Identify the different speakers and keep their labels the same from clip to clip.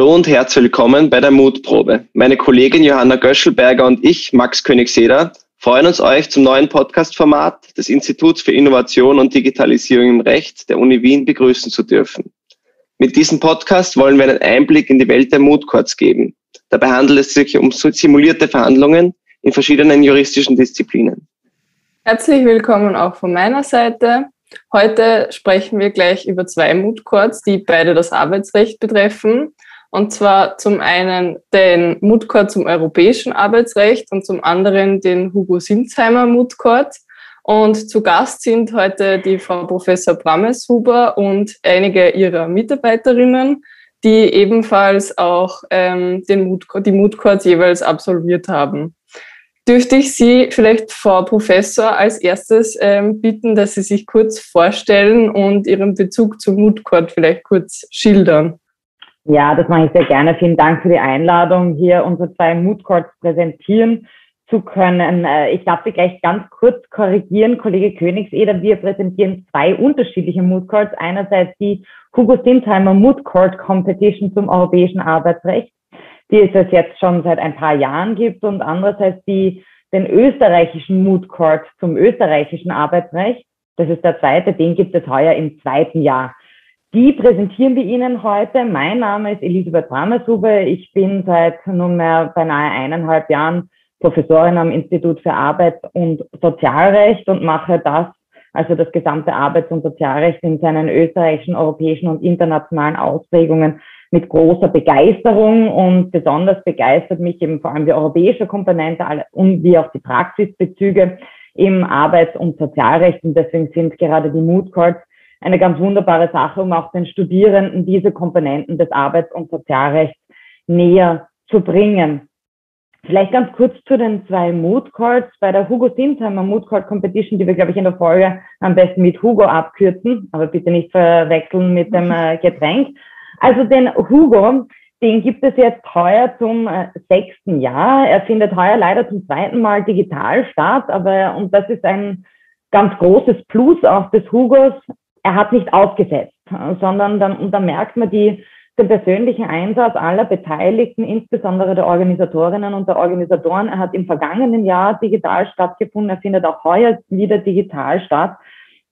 Speaker 1: Hallo und herzlich willkommen bei der Mutprobe. Meine Kollegin Johanna Göschelberger und ich, Max Königseder, freuen uns, euch zum neuen Podcast-Format des Instituts für Innovation und Digitalisierung im Recht der Uni Wien begrüßen zu dürfen. Mit diesem Podcast wollen wir einen Einblick in die Welt der Moot geben. Dabei handelt es sich um simulierte Verhandlungen in verschiedenen juristischen Disziplinen.
Speaker 2: Herzlich willkommen auch von meiner Seite. Heute sprechen wir gleich über zwei Moot die beide das Arbeitsrecht betreffen. Und zwar zum einen den Moot zum europäischen Arbeitsrecht und zum anderen den Hugo Sinzheimer Moot Und zu Gast sind heute die Frau Professor Brammeshuber und einige ihrer Mitarbeiterinnen, die ebenfalls auch ähm, den Moot, die Moot jeweils absolviert haben. Dürfte ich Sie vielleicht, Frau Professor, als erstes ähm, bitten, dass Sie sich kurz vorstellen und Ihren Bezug zum Moot vielleicht kurz schildern?
Speaker 3: Ja, das mache ich sehr gerne. Vielen Dank für die Einladung, hier unsere zwei Mood präsentieren zu können. Äh, ich darf Sie gleich ganz kurz korrigieren, Kollege Königseder. Wir präsentieren zwei unterschiedliche Mood Einerseits die Hugo Sintheimer Mood Competition zum europäischen Arbeitsrecht, die es jetzt schon seit ein paar Jahren gibt und andererseits die, den österreichischen Mood zum österreichischen Arbeitsrecht. Das ist der zweite, den gibt es heuer im zweiten Jahr. Die präsentieren wir Ihnen heute. Mein Name ist Elisabeth Brammershuber. Ich bin seit nunmehr beinahe eineinhalb Jahren Professorin am Institut für Arbeits- und Sozialrecht und mache das, also das gesamte Arbeits- und Sozialrecht in seinen österreichischen, europäischen und internationalen Ausprägungen mit großer Begeisterung und besonders begeistert mich eben vor allem die europäische Komponente und wie auch die Praxisbezüge im Arbeits- und Sozialrecht. Und deswegen sind gerade die Mood Courts eine ganz wunderbare Sache, um auch den Studierenden diese Komponenten des Arbeits- und Sozialrechts näher zu bringen. Vielleicht ganz kurz zu den zwei Mood Courts. Bei der Hugo Sintheimer Mood Court Competition, die wir, glaube ich, in der Folge am besten mit Hugo abkürzen, aber bitte nicht verwechseln mit dem äh, Getränk. Also den Hugo, den gibt es jetzt heuer zum äh, sechsten Jahr. Er findet heuer leider zum zweiten Mal digital statt, aber, und das ist ein ganz großes Plus auch des Hugos, er hat nicht aufgesetzt, sondern dann, und da merkt man die, den persönlichen Einsatz aller Beteiligten, insbesondere der Organisatorinnen und der Organisatoren. Er hat im vergangenen Jahr digital stattgefunden, er findet auch heuer wieder digital statt.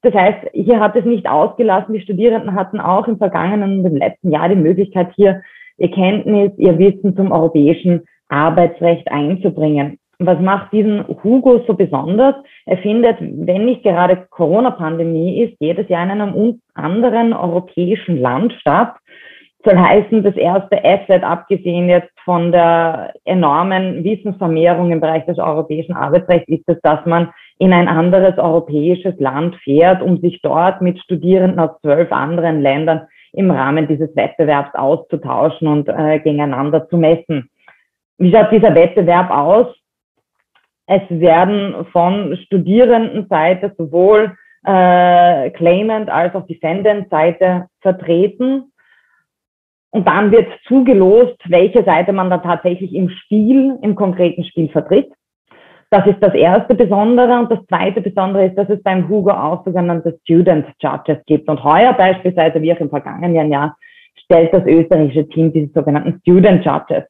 Speaker 3: Das heißt, hier hat es nicht ausgelassen. Die Studierenden hatten auch im vergangenen und im letzten Jahr die Möglichkeit, hier ihr Kenntnis, ihr Wissen zum europäischen Arbeitsrecht einzubringen. Was macht diesen Hugo so besonders? Er findet, wenn nicht gerade Corona-Pandemie ist, jedes Jahr in einem anderen europäischen Land statt. Soll heißen, das erste Asset, abgesehen jetzt von der enormen Wissensvermehrung im Bereich des europäischen Arbeitsrechts, ist es, dass man in ein anderes europäisches Land fährt, um sich dort mit Studierenden aus zwölf anderen Ländern im Rahmen dieses Wettbewerbs auszutauschen und äh, gegeneinander zu messen. Wie schaut dieser Wettbewerb aus? Es werden von Studierendenseite sowohl äh, Claimant als auch Defendant-Seite vertreten. Und dann wird zugelost, welche Seite man dann tatsächlich im Spiel, im konkreten Spiel vertritt. Das ist das erste Besondere. Und das zweite Besondere ist, dass es beim Hugo auch sogenannte Student Judges gibt. Und heuer beispielsweise, wie auch im vergangenen Jahr, stellt das österreichische Team diese sogenannten Student Judges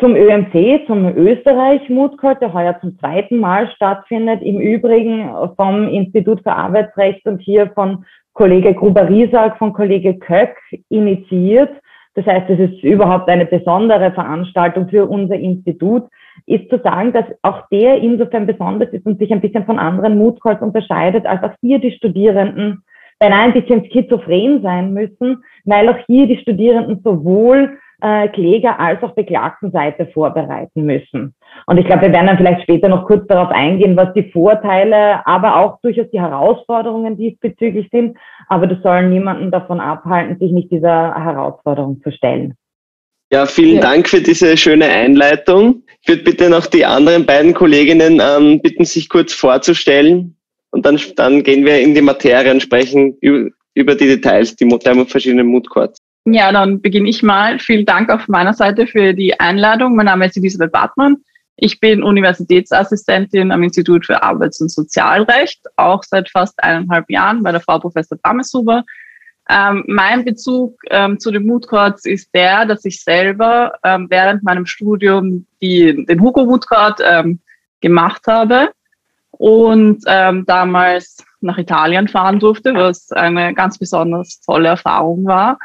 Speaker 3: zum ÖMC, zum Österreich Mood der heuer zum zweiten Mal stattfindet. Im Übrigen vom Institut für Arbeitsrecht und hier von Kollege Gruber-Riesack, von Kollege Köck initiiert. Das heißt, es ist überhaupt eine besondere Veranstaltung für unser Institut, ist zu sagen, dass auch der insofern besonders ist und sich ein bisschen von anderen Mood unterscheidet, als auch hier die Studierenden beinahe ein bisschen schizophren sein müssen, weil auch hier die Studierenden sowohl äh, Kläger als auch Beklagtenseite vorbereiten müssen. Und ich glaube, wir werden dann vielleicht später noch kurz darauf eingehen, was die Vorteile, aber auch durchaus die Herausforderungen diesbezüglich sind. Aber das soll niemanden davon abhalten, sich nicht dieser Herausforderung zu stellen.
Speaker 1: Ja, vielen ja. Dank für diese schöne Einleitung. Ich würde bitte noch die anderen beiden Kolleginnen ähm, bitten, sich kurz vorzustellen. Und dann, dann gehen wir in die Materie und sprechen über, über die Details, die der verschiedenen Moodcourts.
Speaker 2: Ja, dann beginne ich mal. Vielen Dank auf meiner Seite für die Einladung. Mein Name ist Elisabeth Bartmann. Ich bin Universitätsassistentin am Institut für Arbeits- und Sozialrecht, auch seit fast eineinhalb Jahren bei der Frau Professor Brameshuber. Ähm, mein Bezug ähm, zu den Mood Courts ist der, dass ich selber ähm, während meinem Studium die, den Hugo Mood Court gemacht habe und ähm, damals nach Italien fahren durfte, was eine ganz besonders tolle Erfahrung war.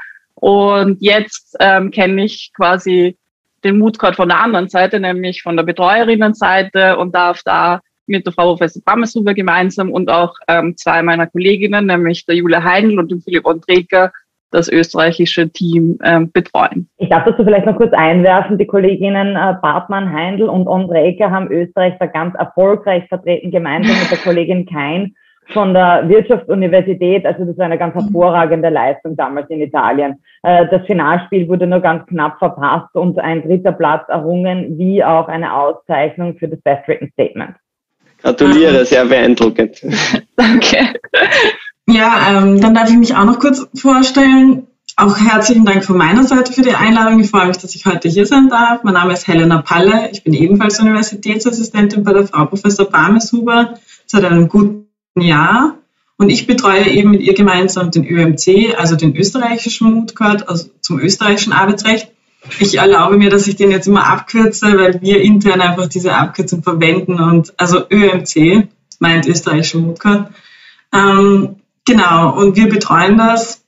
Speaker 2: Und jetzt ähm, kenne ich quasi den Mood Court von der anderen Seite, nämlich von der Betreuerinnenseite und darf da mit der Frau Professor Bammesuber gemeinsam und auch ähm, zwei meiner Kolleginnen, nämlich der Julia Heindl und dem Philipp Andreka, das österreichische Team ähm, betreuen.
Speaker 3: Ich darf dazu vielleicht noch kurz einwerfen, die Kolleginnen äh, Bartmann, Heindl und Andreka haben Österreich da ganz erfolgreich vertreten, gemeinsam mit der Kollegin Kein von der Wirtschaftsuniversität. Also das war eine ganz hervorragende Leistung damals in Italien. Äh, das Finalspiel wurde nur ganz knapp verpasst und ein dritter Platz errungen, wie auch eine Auszeichnung für das Best Written Statement.
Speaker 1: Gratuliere, sehr beeindruckend.
Speaker 2: Danke.
Speaker 4: Ja, ähm, dann darf ich mich auch noch kurz vorstellen. Auch herzlichen Dank von meiner Seite für die Einladung. Ich freue mich, dass ich heute hier sein darf. Mein Name ist Helena Palle. Ich bin ebenfalls Universitätsassistentin bei der Frau Professor Barmeshuber seit einem guten Jahr. Und ich betreue eben mit ihr gemeinsam den ÖMC, also den österreichischen Mood Court, also zum österreichischen Arbeitsrecht. Ich erlaube mir, dass ich den jetzt immer abkürze, weil wir intern einfach diese Abkürzung verwenden und also ÖMC meint österreichischer Mood Court. Ähm, genau, und wir betreuen das.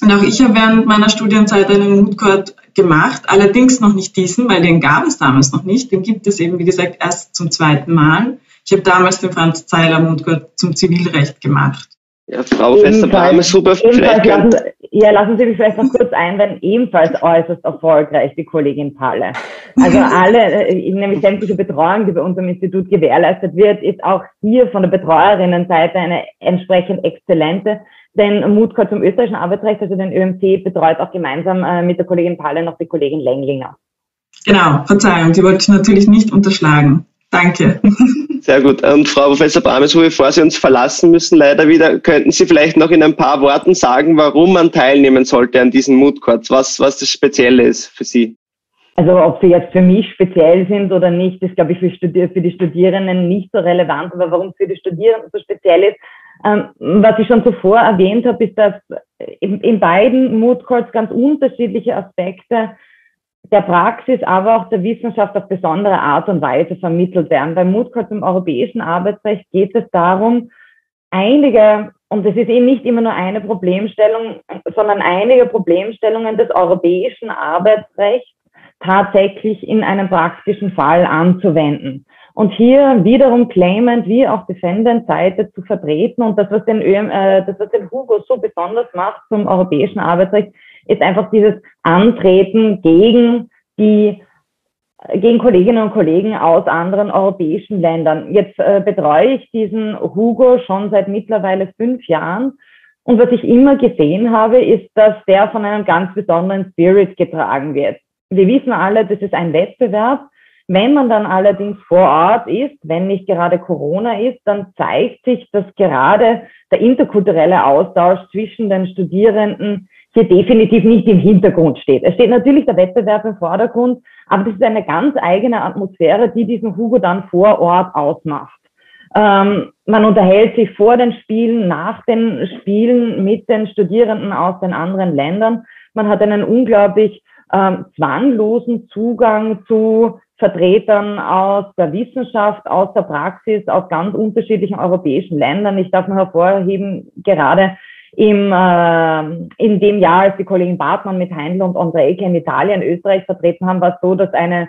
Speaker 4: Und auch ich habe während meiner Studienzeit einen Mood Court gemacht, allerdings noch nicht diesen, weil den gab es damals noch nicht. Den gibt es eben, wie gesagt, erst zum zweiten Mal. Ich habe damals den Franz Zeiler Court zum Zivilrecht gemacht.
Speaker 1: Ja, Frau Professor Brameshuber,
Speaker 3: vielleicht lassen, ja, lassen Sie mich vielleicht noch kurz einwenden, ebenfalls äußerst erfolgreich, die Kollegin Palle. Also alle, äh, nämlich sämtliche Betreuung, die bei unserem Institut gewährleistet wird, ist auch hier von der Betreuerinnenseite eine entsprechend exzellente. Denn Mutko zum österreichischen Arbeitsrecht, also den ÖMC, betreut auch gemeinsam äh, mit der Kollegin Palle noch die Kollegin Lenglinger.
Speaker 4: Genau, Verzeihung, die wollte ich natürlich nicht unterschlagen. Danke.
Speaker 1: Sehr gut. Und Frau Professor Brames, bevor Sie uns verlassen müssen, leider wieder, könnten Sie vielleicht noch in ein paar Worten sagen, warum man teilnehmen sollte an diesen Mood Courts, was, was das Spezielle ist für Sie?
Speaker 3: Also ob sie jetzt für mich speziell sind oder nicht, ist, glaube ich, für, Studi für die Studierenden nicht so relevant. Aber warum es für die Studierenden so speziell ist, ähm, was ich schon zuvor erwähnt habe, ist, dass in, in beiden Mood Courts ganz unterschiedliche Aspekte der Praxis, aber auch der Wissenschaft auf besondere Art und Weise vermittelt werden. Beim Moodcourt im europäischen Arbeitsrecht geht es darum, einige, und es ist eben nicht immer nur eine Problemstellung, sondern einige Problemstellungen des europäischen Arbeitsrechts tatsächlich in einem praktischen Fall anzuwenden. Und hier wiederum claimant wie auch Defendant-Seite zu vertreten. Und das, was den, ÖM, äh, das, was den Hugo so besonders macht zum europäischen Arbeitsrecht, ist einfach dieses Antreten gegen die gegen Kolleginnen und Kollegen aus anderen europäischen Ländern. Jetzt äh, betreue ich diesen Hugo schon seit mittlerweile fünf Jahren. Und was ich immer gesehen habe, ist, dass der von einem ganz besonderen Spirit getragen wird. Wir wissen alle, das ist ein Wettbewerb. Wenn man dann allerdings vor Ort ist, wenn nicht gerade Corona ist, dann zeigt sich, dass gerade der interkulturelle Austausch zwischen den Studierenden hier definitiv nicht im Hintergrund steht. Es steht natürlich der Wettbewerb im Vordergrund, aber das ist eine ganz eigene Atmosphäre, die diesen Hugo dann vor Ort ausmacht. Ähm, man unterhält sich vor den Spielen, nach den Spielen mit den Studierenden aus den anderen Ländern. Man hat einen unglaublich ähm, zwanglosen Zugang zu Vertretern aus der Wissenschaft, aus der Praxis, aus ganz unterschiedlichen europäischen Ländern. Ich darf noch hervorheben, gerade im, äh, in dem Jahr, als die Kollegin Bartmann mit Heindl und Andreike in Italien, Österreich vertreten haben, war es so, dass eine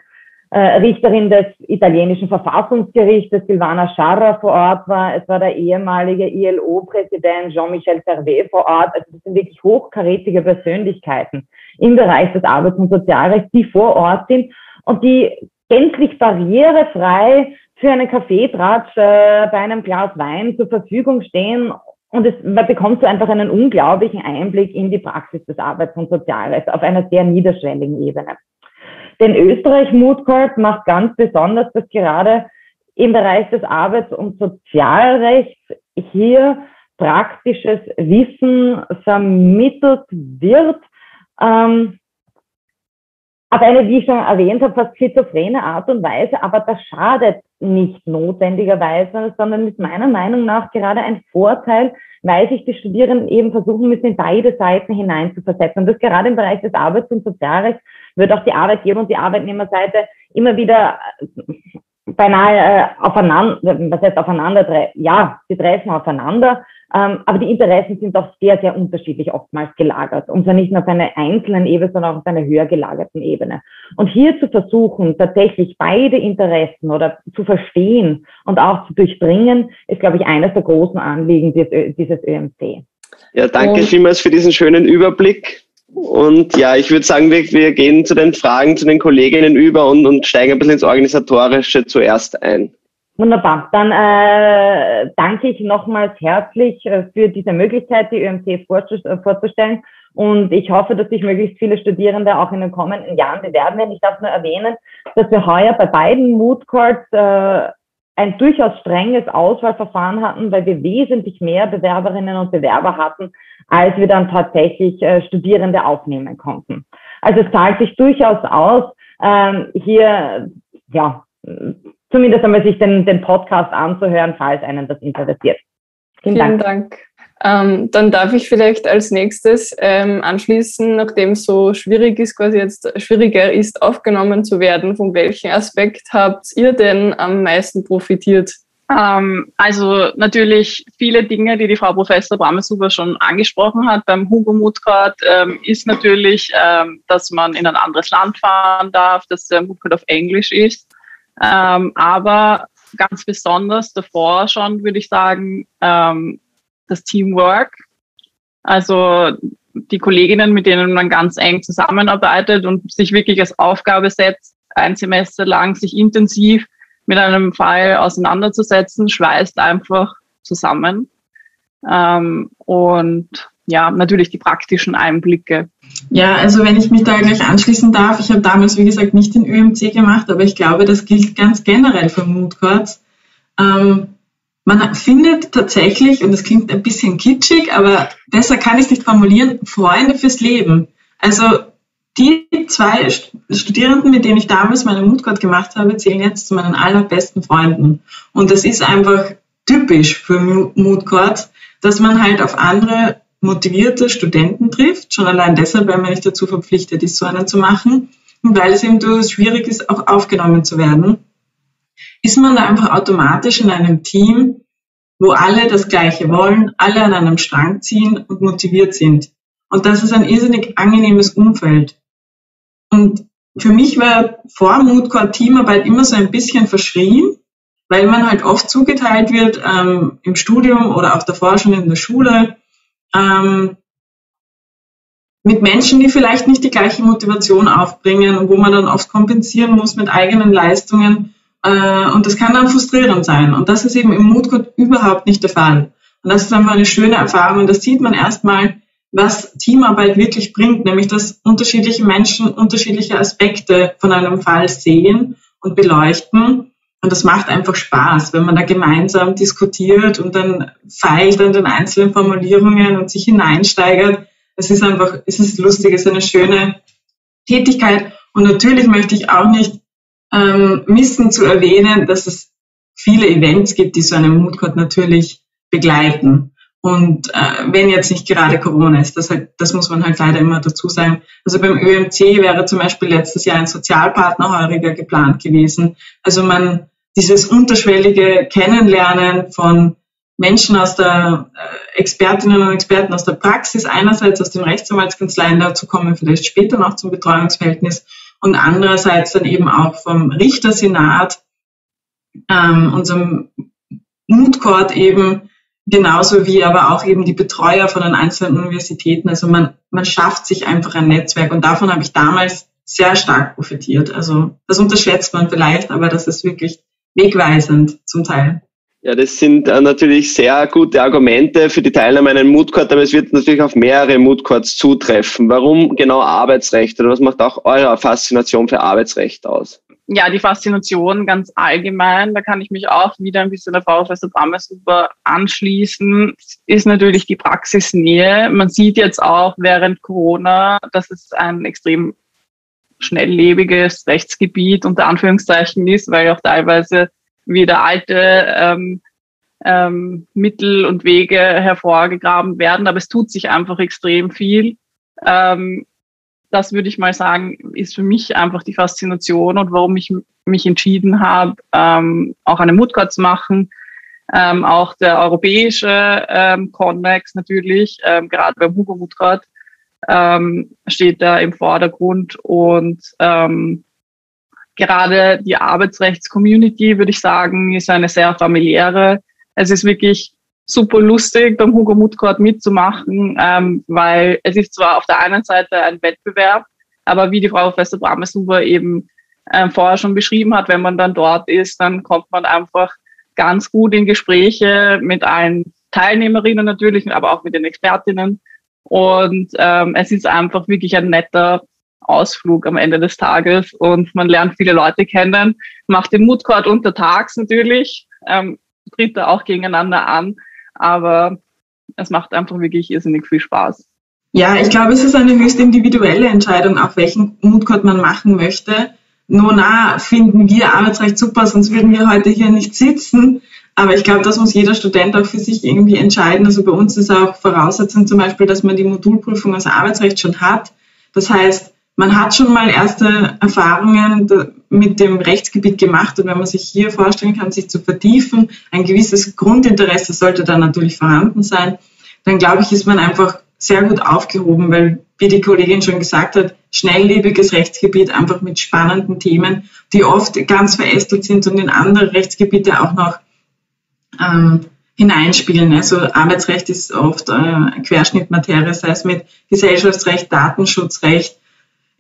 Speaker 3: äh, Richterin des italienischen Verfassungsgerichtes, Silvana Scharra, vor Ort war. Es war der ehemalige ILO-Präsident Jean-Michel Servet vor Ort. Also das sind wirklich hochkarätige Persönlichkeiten im Bereich des Arbeits- und Sozialrechts, die vor Ort sind und die gänzlich barrierefrei für einen Kaffeetratsch äh, bei einem Glas Wein zur Verfügung stehen und es, man bekommt so einfach einen unglaublichen Einblick in die Praxis des Arbeits- und Sozialrechts auf einer sehr niederschwelligen Ebene. Denn Österreich Mood Court macht ganz besonders, dass gerade im Bereich des Arbeits- und Sozialrechts hier praktisches Wissen vermittelt wird, ähm, auf eine, wie ich schon erwähnt habe, fast schizophrene Art und Weise, aber das schadet nicht notwendigerweise, sondern ist meiner Meinung nach gerade ein Vorteil, weil sich die Studierenden eben versuchen müssen, in beide Seiten hineinzuversetzen. Und das gerade im Bereich des Arbeits- und Sozialrechts wird auch die Arbeitgeber- und die Arbeitnehmerseite immer wieder beinahe äh, aufeinander, was heißt aufeinander, ja, sie treffen aufeinander, ähm, aber die Interessen sind doch sehr, sehr unterschiedlich oftmals gelagert. Und zwar nicht nur auf einer einzelnen Ebene, sondern auch auf einer höher gelagerten Ebene. Und hier zu versuchen, tatsächlich beide Interessen oder zu verstehen und auch zu durchdringen, ist, glaube ich, eines der großen Anliegen dieses, dieses ÖMC.
Speaker 1: Ja, danke und, vielmals für diesen schönen Überblick. Und ja, ich würde sagen, wir, wir gehen zu den Fragen zu den Kolleginnen über und, und steigen ein bisschen ins Organisatorische zuerst ein.
Speaker 3: Wunderbar. Dann äh, danke ich nochmals herzlich äh, für diese Möglichkeit, die ÖMT äh, vorzustellen. Und ich hoffe, dass sich möglichst viele Studierende auch in den kommenden Jahren bewerben werden. Ich darf nur erwähnen, dass wir heuer bei beiden Mood Courts äh, ein durchaus strenges Auswahlverfahren hatten, weil wir wesentlich mehr Bewerberinnen und Bewerber hatten, als wir dann tatsächlich äh, Studierende aufnehmen konnten. Also es zahlt sich durchaus aus, ähm, hier ja zumindest einmal sich den, den Podcast anzuhören, falls einen das interessiert.
Speaker 2: Vielen, Vielen Dank. Dank. Ähm, dann darf ich vielleicht als nächstes ähm, anschließen, nachdem es so schwierig ist, quasi jetzt schwieriger ist, aufgenommen zu werden. Von welchem Aspekt habt ihr denn am meisten profitiert?
Speaker 5: Ähm, also natürlich viele Dinge, die die Frau Professor Brameshuber schon angesprochen hat beim Hugo Mutgrad, ähm, ist natürlich, ähm, dass man in ein anderes Land fahren darf, dass der Mutgrad auf Englisch ist. Ähm, aber ganz besonders davor schon, würde ich sagen, ähm, das Teamwork. Also die Kolleginnen, mit denen man ganz eng zusammenarbeitet und sich wirklich als Aufgabe setzt, ein Semester lang sich intensiv mit einem Fall auseinanderzusetzen, schweißt einfach zusammen. Ähm, und ja, natürlich die praktischen Einblicke.
Speaker 4: Ja, also wenn ich mich da gleich anschließen darf, ich habe damals, wie gesagt, nicht den ÖMC gemacht, aber ich glaube, das gilt ganz generell für Mood Courts. Ähm, man findet tatsächlich, und das klingt ein bisschen kitschig, aber besser kann ich es nicht formulieren, Freunde fürs Leben. Also die zwei Studierenden, mit denen ich damals meine Mood Court gemacht habe, zählen jetzt zu meinen allerbesten Freunden. Und das ist einfach typisch für Courts, dass man halt auf andere motivierte Studenten trifft, schon allein deshalb, weil man nicht dazu verpflichtet ist, so einen zu machen und weil es eben durchaus schwierig ist, auch aufgenommen zu werden, ist man da einfach automatisch in einem Team, wo alle das Gleiche wollen, alle an einem Strang ziehen und motiviert sind. Und das ist ein irrsinnig angenehmes Umfeld. Und für mich war vor Moodcore Teamarbeit immer so ein bisschen verschrien, weil man halt oft zugeteilt wird ähm, im Studium oder auch davor schon in der Schule ähm, mit Menschen, die vielleicht nicht die gleiche Motivation aufbringen und wo man dann oft kompensieren muss mit eigenen Leistungen. Äh, und das kann dann frustrierend sein. Und das ist eben im Moodcode überhaupt nicht der Fall. Und das ist einfach eine schöne Erfahrung. Und das sieht man erstmal, was Teamarbeit wirklich bringt, nämlich dass unterschiedliche Menschen unterschiedliche Aspekte von einem Fall sehen und beleuchten und das macht einfach Spaß, wenn man da gemeinsam diskutiert und dann feilt an den einzelnen Formulierungen und sich hineinsteigert. Es ist einfach, es ist lustig, es ist eine schöne Tätigkeit. Und natürlich möchte ich auch nicht ähm, missen zu erwähnen, dass es viele Events gibt, die so einen Moodcode natürlich begleiten. Und äh, wenn jetzt nicht gerade Corona ist, das, halt, das muss man halt leider immer dazu sagen. Also beim ÖMC wäre zum Beispiel letztes Jahr ein Sozialpartnerheuriger geplant gewesen. Also man dieses unterschwellige Kennenlernen von Menschen aus der äh, Expertinnen und Experten aus der Praxis, einerseits aus den Rechtsanwaltskanzleien, dazu kommen vielleicht später noch zum Betreuungsverhältnis, und andererseits dann eben auch vom Richtersenat, ähm, unserem Mood Court eben, genauso wie aber auch eben die Betreuer von den einzelnen Universitäten. Also man, man schafft sich einfach ein Netzwerk und davon habe ich damals sehr stark profitiert. Also das unterschätzt man vielleicht, aber das ist wirklich wegweisend zum Teil.
Speaker 1: Ja, das sind äh, natürlich sehr gute Argumente für die Teilnahme an einem Moodcourt, aber es wird natürlich auf mehrere Moodcourts zutreffen. Warum genau Arbeitsrecht oder was macht auch eure Faszination für Arbeitsrecht aus?
Speaker 5: Ja, die Faszination ganz allgemein, da kann ich mich auch wieder ein bisschen der Frau Professor Brammer super anschließen, ist natürlich die Praxisnähe. Man sieht jetzt auch während Corona, dass es ein extrem schnelllebiges Rechtsgebiet unter Anführungszeichen ist, weil auch teilweise wieder alte ähm, ähm, Mittel und Wege hervorgegraben werden. Aber es tut sich einfach extrem viel. Ähm, das würde ich mal sagen, ist für mich einfach die Faszination und warum ich mich entschieden habe, ähm, auch eine Moodcourt zu machen. Ähm, auch der europäische ähm, Connex natürlich, ähm, gerade beim Hugo Moodcourt, ähm, steht da im Vordergrund und ähm, gerade die Arbeitsrechts-Community, würde ich sagen, ist eine sehr familiäre. Es ist wirklich super lustig, beim Hugo Mutcourt mitzumachen, ähm, weil es ist zwar auf der einen Seite ein Wettbewerb, aber wie die Frau Professor Bramesuber eben ähm, vorher schon beschrieben hat, wenn man dann dort ist, dann kommt man einfach ganz gut in Gespräche mit allen Teilnehmerinnen natürlich, aber auch mit den Expertinnen. Und ähm, es ist einfach wirklich ein netter Ausflug am Ende des Tages und man lernt viele Leute kennen, macht den Moodcourt untertags natürlich, ähm, tritt da auch gegeneinander an, aber es macht einfach wirklich irrsinnig viel Spaß.
Speaker 4: Ja, ich glaube, es ist eine höchst individuelle Entscheidung, auch welchen Moodcourt man machen möchte. Nona finden wir Arbeitsrecht super, sonst würden wir heute hier nicht sitzen. Aber ich glaube, das muss jeder Student auch für sich irgendwie entscheiden. Also bei uns ist auch Voraussetzung zum Beispiel, dass man die Modulprüfung aus Arbeitsrecht schon hat. Das heißt, man hat schon mal erste Erfahrungen mit dem Rechtsgebiet gemacht und wenn man sich hier vorstellen kann, sich zu vertiefen, ein gewisses Grundinteresse sollte da natürlich vorhanden sein, dann glaube ich, ist man einfach sehr gut aufgehoben, weil, wie die Kollegin schon gesagt hat, schnelllebiges Rechtsgebiet einfach mit spannenden Themen, die oft ganz verästelt sind und in andere Rechtsgebiete auch noch ähm, hineinspielen. Also Arbeitsrecht ist oft äh, Querschnittmaterie, sei es mit Gesellschaftsrecht, Datenschutzrecht,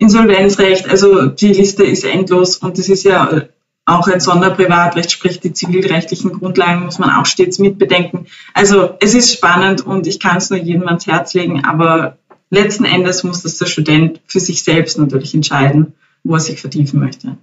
Speaker 4: Insolvenzrecht, also die Liste ist endlos und das ist ja auch ein Sonderprivatrecht, sprich die zivilrechtlichen Grundlagen muss man auch stets mitbedenken. Also es ist spannend und ich kann es nur jedem ans Herz legen, aber letzten Endes muss das der Student für sich selbst natürlich entscheiden, wo er sich vertiefen möchte.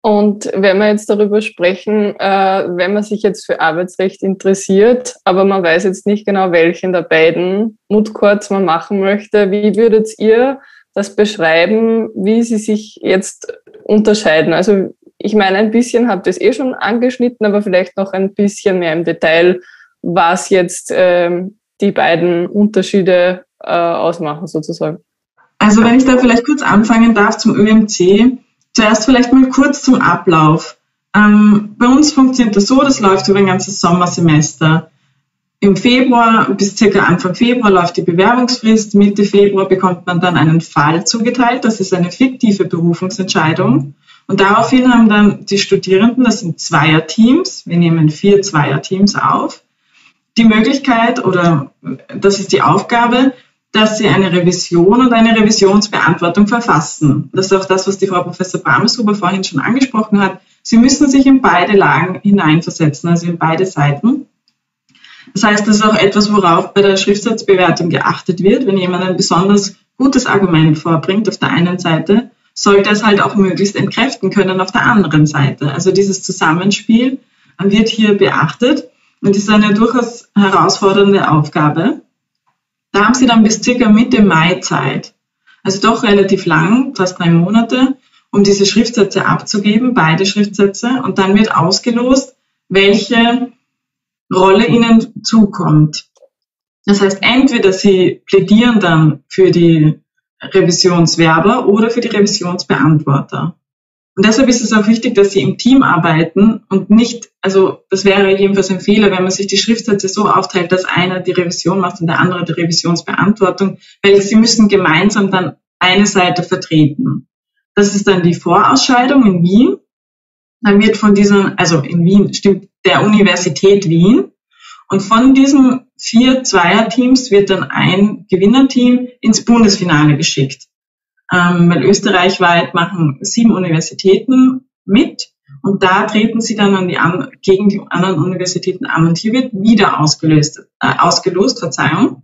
Speaker 2: Und wenn wir jetzt darüber sprechen, äh, wenn man sich jetzt für Arbeitsrecht interessiert, aber man weiß jetzt nicht genau, welchen der beiden Moodcourts man machen möchte, wie würdet ihr das beschreiben, wie sie sich jetzt unterscheiden. Also ich meine, ein bisschen habt ihr es eh schon angeschnitten, aber vielleicht noch ein bisschen mehr im Detail, was jetzt ähm, die beiden Unterschiede äh, ausmachen sozusagen.
Speaker 4: Also wenn ich da vielleicht kurz anfangen darf zum ÖMC, zuerst vielleicht mal kurz zum Ablauf. Ähm, bei uns funktioniert das so, das läuft über ein ganzes Sommersemester. Im Februar bis circa Anfang Februar läuft die Bewerbungsfrist. Mitte Februar bekommt man dann einen Fall zugeteilt. Das ist eine fiktive Berufungsentscheidung. Und daraufhin haben dann die Studierenden, das sind Zweierteams, wir nehmen vier Zweierteams auf, die Möglichkeit oder das ist die Aufgabe, dass sie eine Revision und eine Revisionsbeantwortung verfassen. Das ist auch das, was die Frau Professor Brameshuber vorhin schon angesprochen hat. Sie müssen sich in beide Lagen hineinversetzen, also in beide Seiten. Das heißt, das ist auch etwas, worauf bei der Schriftsatzbewertung geachtet wird. Wenn jemand ein besonders gutes Argument vorbringt auf der einen Seite, sollte es halt auch möglichst entkräften können auf der anderen Seite. Also dieses Zusammenspiel wird hier beachtet und ist eine durchaus herausfordernde Aufgabe. Da haben Sie dann bis circa Mitte Mai Zeit, also doch relativ lang, fast drei Monate, um diese Schriftsätze abzugeben, beide Schriftsätze, und dann wird ausgelost, welche Rolle ihnen zukommt. Das heißt, entweder sie plädieren dann für die Revisionswerber oder für die Revisionsbeantworter. Und deshalb ist es auch wichtig, dass sie im Team arbeiten und nicht, also das wäre jedenfalls ein Fehler, wenn man sich die Schriftsätze so aufteilt, dass einer die Revision macht und der andere die Revisionsbeantwortung, weil sie müssen gemeinsam dann eine Seite vertreten. Das ist dann die Vorausscheidung in Wien. Dann wird von diesen, also in Wien stimmt der Universität Wien. Und von diesen vier Zweierteams wird dann ein Gewinnerteam ins Bundesfinale geschickt. Ähm, weil österreichweit machen sieben Universitäten mit und da treten sie dann an die an, gegen die anderen Universitäten an und hier wird wieder ausgelöst, äh, ausgelost, Verzeihung,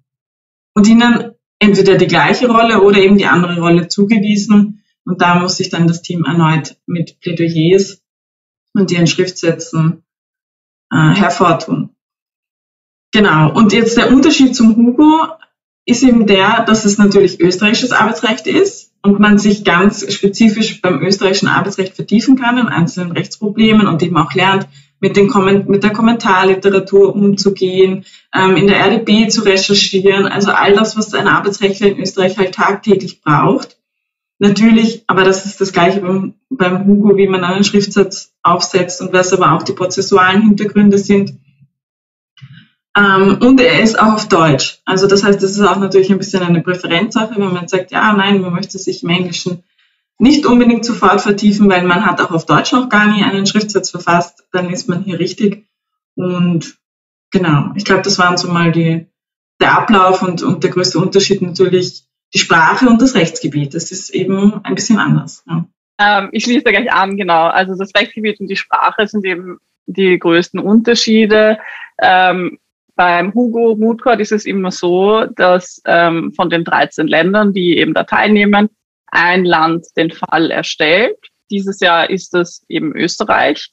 Speaker 4: und ihnen entweder die gleiche Rolle oder eben die andere Rolle zugewiesen und da muss sich dann das Team erneut mit Plädoyers und ihren Schriftsätzen äh, hervortun. Genau. Und jetzt der Unterschied zum Hugo ist eben der, dass es natürlich österreichisches Arbeitsrecht ist. und man sich ganz spezifisch beim österreichischen Arbeitsrecht vertiefen kann in einzelnen Rechtsproblemen und eben auch lernt, mit, den mit der Kommentarliteratur umzugehen, ähm, in der RDB zu recherchieren, also all das, was ein Arbeitsrechtler in Österreich halt tagtäglich braucht. Natürlich, aber das ist das Gleiche beim, beim Hugo, wie man einen Schriftsatz aufsetzt und was aber auch die prozessualen Hintergründe sind. Ähm, und er ist auch auf Deutsch. Also das heißt, das ist auch natürlich ein bisschen eine Präferenzsache, wenn man sagt, ja, nein, man möchte sich im Englischen nicht unbedingt sofort vertiefen, weil man hat auch auf Deutsch noch gar nie einen Schriftsatz verfasst, dann ist man hier richtig. Und genau, ich glaube, das waren so mal die, der Ablauf und, und der größte Unterschied natürlich die Sprache und das Rechtsgebiet. Das ist eben ein bisschen anders. Ja.
Speaker 5: Ähm, ich schließe da gleich an, genau. Also das Rechtsgebiet und die Sprache sind eben die größten Unterschiede. Ähm, beim Hugo Mood Court ist es immer so, dass ähm, von den 13 Ländern, die eben da teilnehmen, ein Land den Fall erstellt. Dieses Jahr ist es eben Österreich.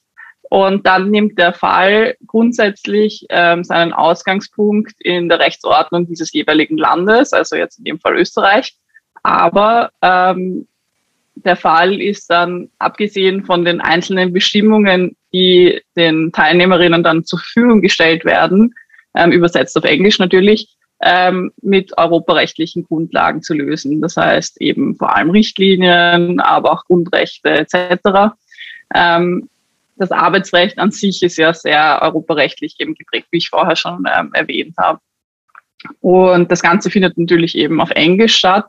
Speaker 5: Und dann nimmt der Fall grundsätzlich ähm, seinen Ausgangspunkt in der Rechtsordnung dieses jeweiligen Landes, also jetzt in dem Fall Österreich. Aber ähm, der Fall ist dann, abgesehen von den einzelnen Bestimmungen, die den Teilnehmerinnen dann zur Verfügung gestellt werden, ähm, übersetzt auf Englisch natürlich, ähm, mit europarechtlichen Grundlagen zu lösen. Das heißt eben vor allem Richtlinien, aber auch Grundrechte etc. Ähm, das Arbeitsrecht an sich ist ja sehr europarechtlich eben geprägt, wie ich vorher schon ähm, erwähnt habe. Und das Ganze findet natürlich eben auf Englisch statt,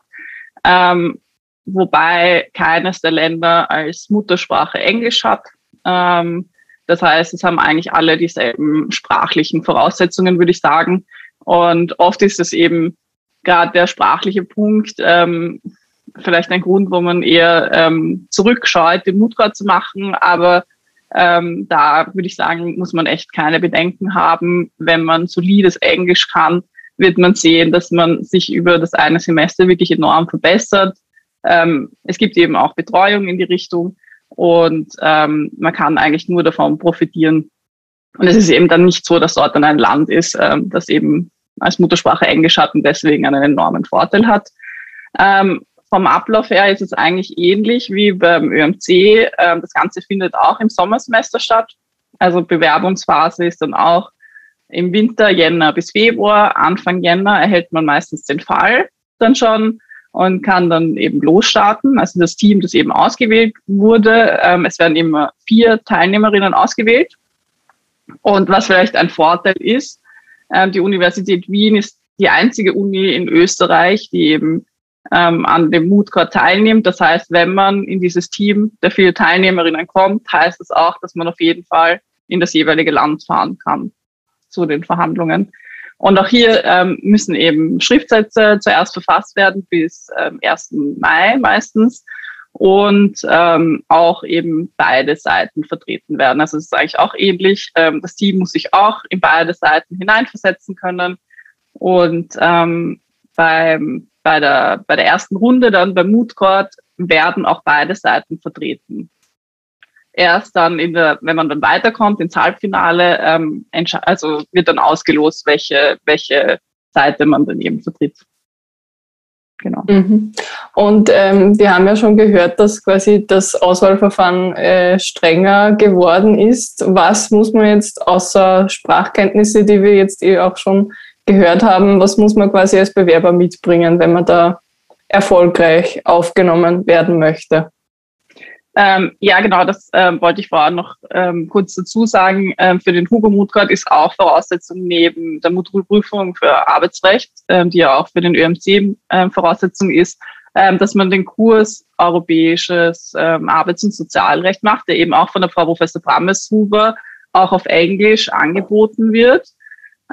Speaker 5: ähm, wobei keines der Länder als Muttersprache Englisch hat. Ähm, das heißt, es haben eigentlich alle dieselben sprachlichen Voraussetzungen, würde ich sagen. Und oft ist es eben gerade der sprachliche Punkt ähm, vielleicht ein Grund, wo man eher ähm, zurückschaut, den Mutgrad zu machen. Aber ähm, da würde ich sagen, muss man echt keine Bedenken haben. Wenn man solides Englisch kann, wird man sehen, dass man sich über das eine Semester wirklich enorm verbessert. Ähm, es gibt eben auch Betreuung in die Richtung und ähm, man kann eigentlich nur davon profitieren. Und es ist eben dann nicht so, dass dort dann ein Land ist, ähm, das eben als Muttersprache Englisch hat und deswegen einen enormen Vorteil hat. Ähm, vom Ablauf her ist es eigentlich ähnlich wie beim ÖMC. Ähm, das Ganze findet auch im Sommersemester statt. Also Bewerbungsphase ist dann auch im Winter, Jänner bis Februar. Anfang Jänner erhält man meistens den Fall dann schon und kann dann eben losstarten. Also das Team, das eben ausgewählt wurde, ähm, es werden immer vier Teilnehmerinnen ausgewählt. Und was vielleicht ein Vorteil ist, äh, die Universität Wien ist die einzige Uni in Österreich, die eben ähm, an dem Moodcore teilnimmt. Das heißt, wenn man in dieses Team der vier Teilnehmerinnen kommt, heißt es das auch, dass man auf jeden Fall in das jeweilige Land fahren kann zu den Verhandlungen. Und auch hier ähm, müssen eben Schriftsätze zuerst verfasst werden bis ähm, 1. Mai meistens und ähm, auch eben beide Seiten vertreten werden. Also es ist eigentlich auch ähnlich. Ähm, das Team muss sich auch in beide Seiten hineinversetzen können. Und ähm, beim, bei, der, bei der ersten Runde dann beim Mood Court werden auch beide Seiten vertreten erst dann in der, wenn man dann weiterkommt ins Halbfinale, ähm, also wird dann ausgelost, welche, welche Seite man dann eben vertritt.
Speaker 2: Genau. Mhm. Und ähm, wir haben ja schon gehört, dass quasi das Auswahlverfahren äh, strenger geworden ist. Was muss man jetzt außer Sprachkenntnisse, die wir jetzt eh auch schon gehört haben, was muss man quasi als Bewerber mitbringen, wenn man da erfolgreich aufgenommen werden möchte?
Speaker 5: Ähm, ja, genau, das ähm, wollte ich vorher noch ähm, kurz dazu sagen. Ähm, für den Hugo Mutgrad ist auch Voraussetzung neben der Modulprüfung für Arbeitsrecht, ähm, die ja auch für den ÖMC ähm, Voraussetzung ist, dass man den Kurs Europäisches Arbeits- und Sozialrecht macht, der eben auch von der Frau Professor Brammes-Huber auch auf Englisch angeboten wird.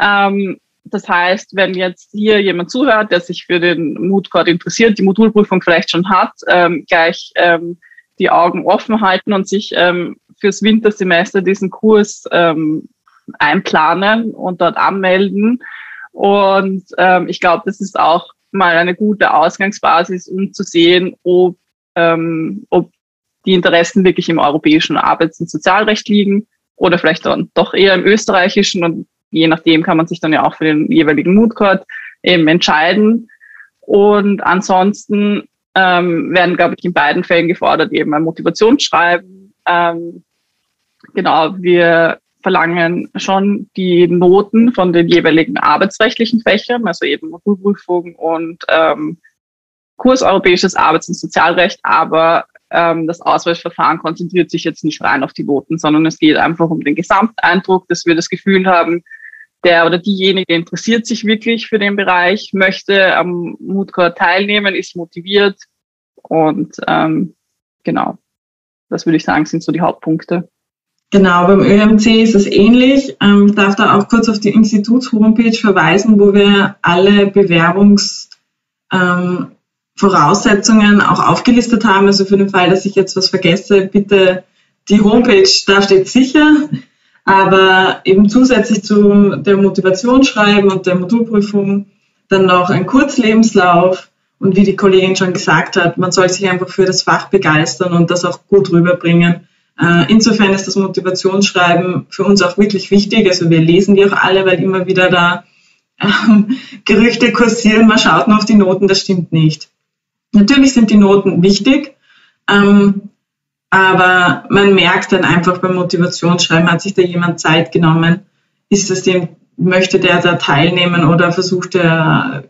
Speaker 5: Ähm, das heißt, wenn jetzt hier jemand zuhört, der sich für den Moodcode interessiert, die Modulprüfung vielleicht schon hat, ähm, gleich ähm, die Augen offen halten und sich ähm, fürs Wintersemester diesen Kurs ähm, einplanen und dort anmelden. Und ähm, ich glaube, das ist auch mal eine gute Ausgangsbasis, um zu sehen, ob, ähm, ob die Interessen wirklich im europäischen Arbeits- und Sozialrecht liegen oder vielleicht dann doch eher im österreichischen. Und je nachdem kann man sich dann ja auch für den jeweiligen Moodcourt eben entscheiden. Und ansonsten ähm, werden, glaube ich, in beiden Fällen gefordert, eben ein Motivationsschreiben. Ähm, genau, wir verlangen schon die Noten von den jeweiligen arbeitsrechtlichen Fächern, also eben Modulprüfung und ähm, Kurs Europäisches Arbeits- und Sozialrecht, aber ähm, das Auswahlverfahren konzentriert sich jetzt nicht rein auf die Noten, sondern es geht einfach um den Gesamteindruck, dass wir das Gefühl haben, der oder diejenige interessiert sich wirklich für den Bereich, möchte am Moodcore teilnehmen, ist motiviert und ähm, genau, das würde ich sagen, sind so die Hauptpunkte.
Speaker 4: Genau, beim ÖMC ist es ähnlich. Ähm, ich darf da auch kurz auf die Instituts-Homepage verweisen, wo wir alle Bewerbungsvoraussetzungen ähm, auch aufgelistet haben. Also für den Fall, dass ich jetzt was vergesse, bitte die Homepage, da steht sicher. Aber eben zusätzlich zu der Motivationsschreiben und der Modulprüfung dann noch ein Kurzlebenslauf. Und wie die Kollegin schon gesagt hat, man soll sich einfach für das Fach begeistern und das auch gut rüberbringen. Äh, insofern ist das Motivationsschreiben für uns auch wirklich wichtig. Also wir lesen die auch alle, weil immer wieder da ähm, Gerüchte kursieren, man schaut nur auf die Noten, das stimmt nicht. Natürlich sind die Noten wichtig, ähm, aber man merkt dann einfach beim Motivationsschreiben, hat sich da jemand Zeit genommen, ist es dem, möchte der da teilnehmen oder versucht er,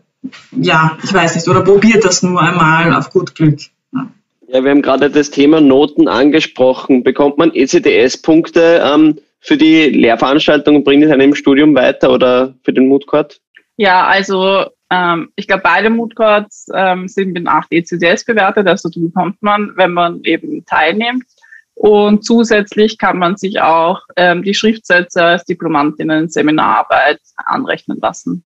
Speaker 4: ja, ich weiß nicht, oder probiert das nur einmal auf gut Glück.
Speaker 1: Ja, wir haben gerade das Thema Noten angesprochen. Bekommt man ECDS-Punkte ähm, für die Lehrveranstaltung und bringt es einem im Studium weiter oder für den Moodcourt?
Speaker 5: Ja, also ähm, ich glaube, beide Moodcourts ähm, sind mit 8 ECDS bewertet. Also die bekommt man, wenn man eben teilnimmt. Und zusätzlich kann man sich auch ähm, die Schriftsätze als Diplomantinnen Seminararbeit anrechnen lassen.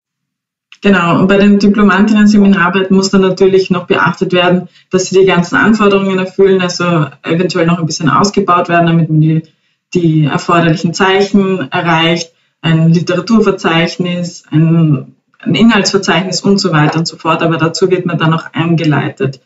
Speaker 4: Genau, und bei den Diplomantinnen Seminararbeit muss dann natürlich noch beachtet werden, dass sie die ganzen Anforderungen erfüllen, also eventuell noch ein bisschen ausgebaut werden, damit man die, die erforderlichen Zeichen erreicht, ein Literaturverzeichnis, ein, ein Inhaltsverzeichnis und so weiter und so fort, aber dazu wird man dann noch eingeleitet.